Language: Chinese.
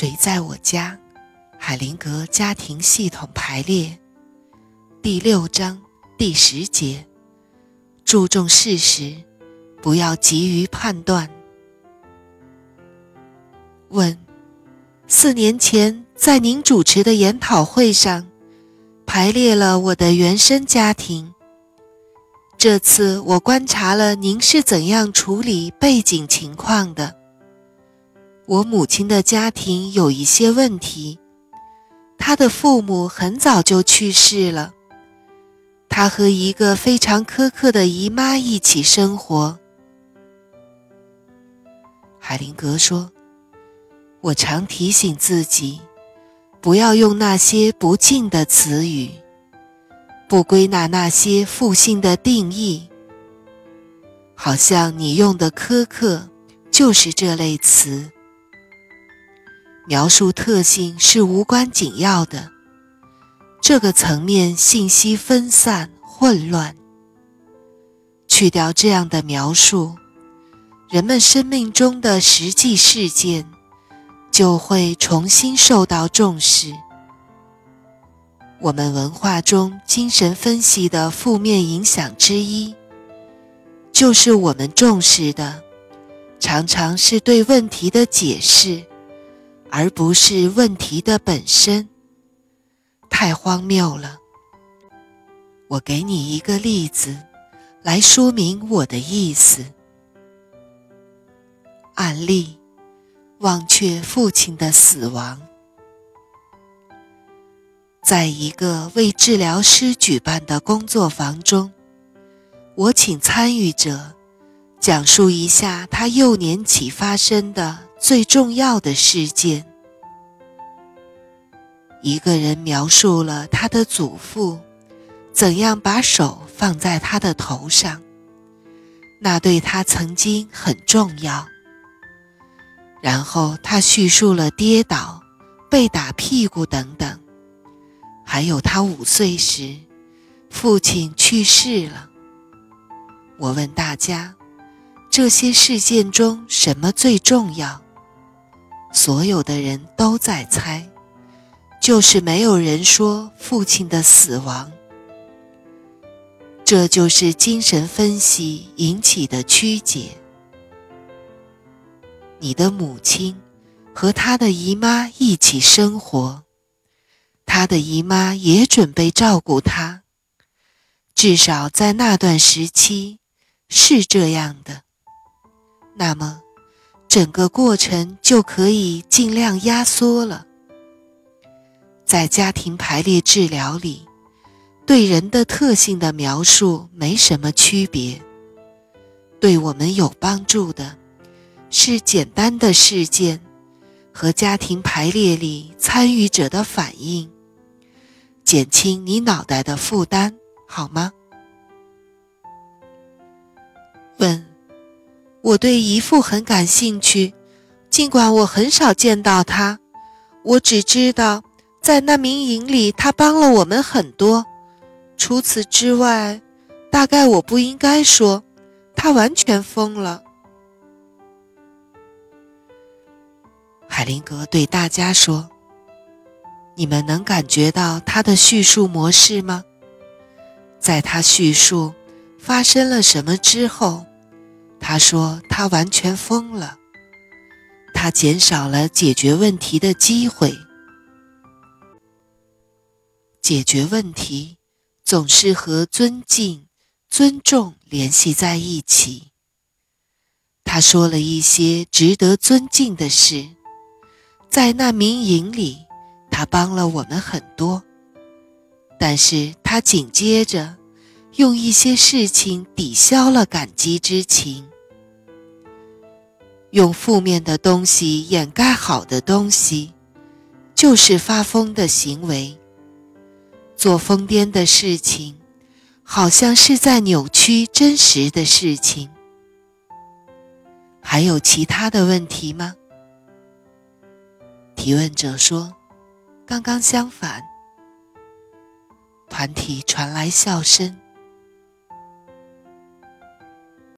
谁在我家？海灵格家庭系统排列第六章第十节：注重事实，不要急于判断。问：四年前在您主持的研讨会上，排列了我的原生家庭。这次我观察了您是怎样处理背景情况的。我母亲的家庭有一些问题。她的父母很早就去世了。她和一个非常苛刻的姨妈一起生活。海灵格说：“我常提醒自己，不要用那些不敬的词语，不归纳那些负性的定义。好像你用的苛刻就是这类词。”描述特性是无关紧要的，这个层面信息分散混乱。去掉这样的描述，人们生命中的实际事件就会重新受到重视。我们文化中精神分析的负面影响之一，就是我们重视的常常是对问题的解释。而不是问题的本身，太荒谬了。我给你一个例子，来说明我的意思。案例：忘却父亲的死亡。在一个为治疗师举办的工作坊中，我请参与者讲述一下他幼年起发生的。最重要的事件。一个人描述了他的祖父怎样把手放在他的头上，那对他曾经很重要。然后他叙述了跌倒、被打屁股等等，还有他五岁时父亲去世了。我问大家，这些事件中什么最重要？所有的人都在猜，就是没有人说父亲的死亡。这就是精神分析引起的曲解。你的母亲和她的姨妈一起生活，她的姨妈也准备照顾她，至少在那段时期是这样的。那么。整个过程就可以尽量压缩了。在家庭排列治疗里，对人的特性的描述没什么区别。对我们有帮助的，是简单的事件和家庭排列里参与者的反应，减轻你脑袋的负担，好吗？我对姨父很感兴趣，尽管我很少见到他，我只知道在难民营里他帮了我们很多。除此之外，大概我不应该说，他完全疯了。海灵格对大家说：“你们能感觉到他的叙述模式吗？在他叙述发生了什么之后。”他说：“他完全疯了。他减少了解决问题的机会。解决问题总是和尊敬、尊重联系在一起。他说了一些值得尊敬的事，在难民营里，他帮了我们很多。但是他紧接着。”用一些事情抵消了感激之情，用负面的东西掩盖好的东西，就是发疯的行为。做疯癫的事情，好像是在扭曲真实的事情。还有其他的问题吗？提问者说：“刚刚相反。”团体传来笑声。